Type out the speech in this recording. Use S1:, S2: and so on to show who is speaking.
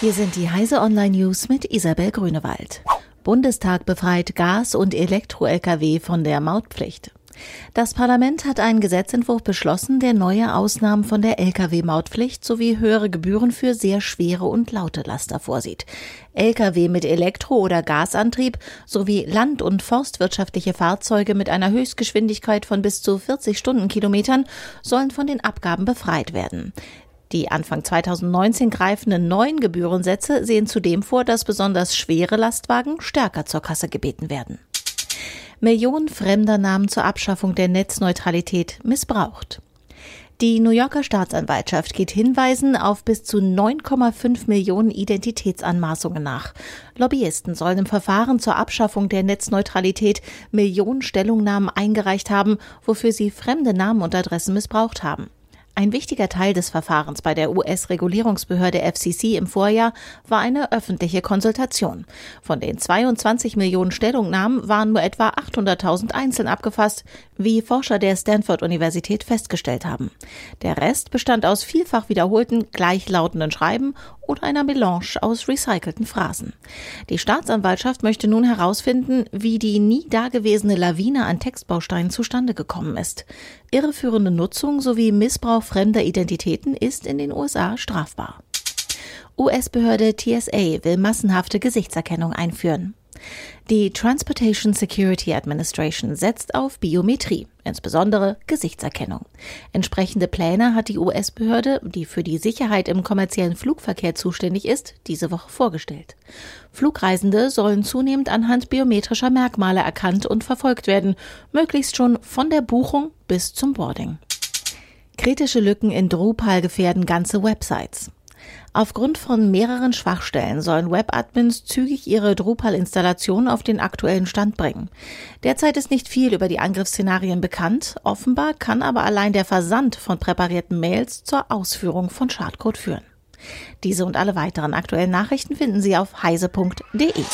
S1: Hier sind die Heise Online News mit Isabel Grünewald. Bundestag befreit Gas- und Elektro-Lkw von der Mautpflicht. Das Parlament hat einen Gesetzentwurf beschlossen, der neue Ausnahmen von der Lkw-Mautpflicht sowie höhere Gebühren für sehr schwere und laute Laster vorsieht. Lkw mit Elektro- oder Gasantrieb sowie land- und forstwirtschaftliche Fahrzeuge mit einer Höchstgeschwindigkeit von bis zu 40 Stundenkilometern sollen von den Abgaben befreit werden. Die Anfang 2019 greifenden neuen Gebührensätze sehen zudem vor, dass besonders schwere Lastwagen stärker zur Kasse gebeten werden. Millionen fremder Namen zur Abschaffung der Netzneutralität missbraucht. Die New Yorker Staatsanwaltschaft geht Hinweisen auf bis zu 9,5 Millionen Identitätsanmaßungen nach. Lobbyisten sollen im Verfahren zur Abschaffung der Netzneutralität Millionen Stellungnahmen eingereicht haben, wofür sie fremde Namen und Adressen missbraucht haben. Ein wichtiger Teil des Verfahrens bei der US-Regulierungsbehörde FCC im Vorjahr war eine öffentliche Konsultation. Von den 22 Millionen Stellungnahmen waren nur etwa 800.000 einzeln abgefasst, wie Forscher der Stanford-Universität festgestellt haben. Der Rest bestand aus vielfach wiederholten, gleichlautenden Schreiben oder einer Melange aus recycelten Phrasen. Die Staatsanwaltschaft möchte nun herausfinden, wie die nie dagewesene Lawine an Textbausteinen zustande gekommen ist. Irreführende Nutzung sowie Missbrauch fremder Identitäten ist in den USA strafbar. US-Behörde TSA will massenhafte Gesichtserkennung einführen. Die Transportation Security Administration setzt auf Biometrie, insbesondere Gesichtserkennung. Entsprechende Pläne hat die US-Behörde, die für die Sicherheit im kommerziellen Flugverkehr zuständig ist, diese Woche vorgestellt. Flugreisende sollen zunehmend anhand biometrischer Merkmale erkannt und verfolgt werden, möglichst schon von der Buchung bis zum Boarding. Kritische Lücken in Drupal gefährden ganze Websites. Aufgrund von mehreren Schwachstellen sollen Webadmins zügig ihre Drupal-Installation auf den aktuellen Stand bringen. Derzeit ist nicht viel über die Angriffsszenarien bekannt. Offenbar kann aber allein der Versand von präparierten Mails zur Ausführung von Schadcode führen. Diese und alle weiteren aktuellen Nachrichten finden Sie auf heise.de.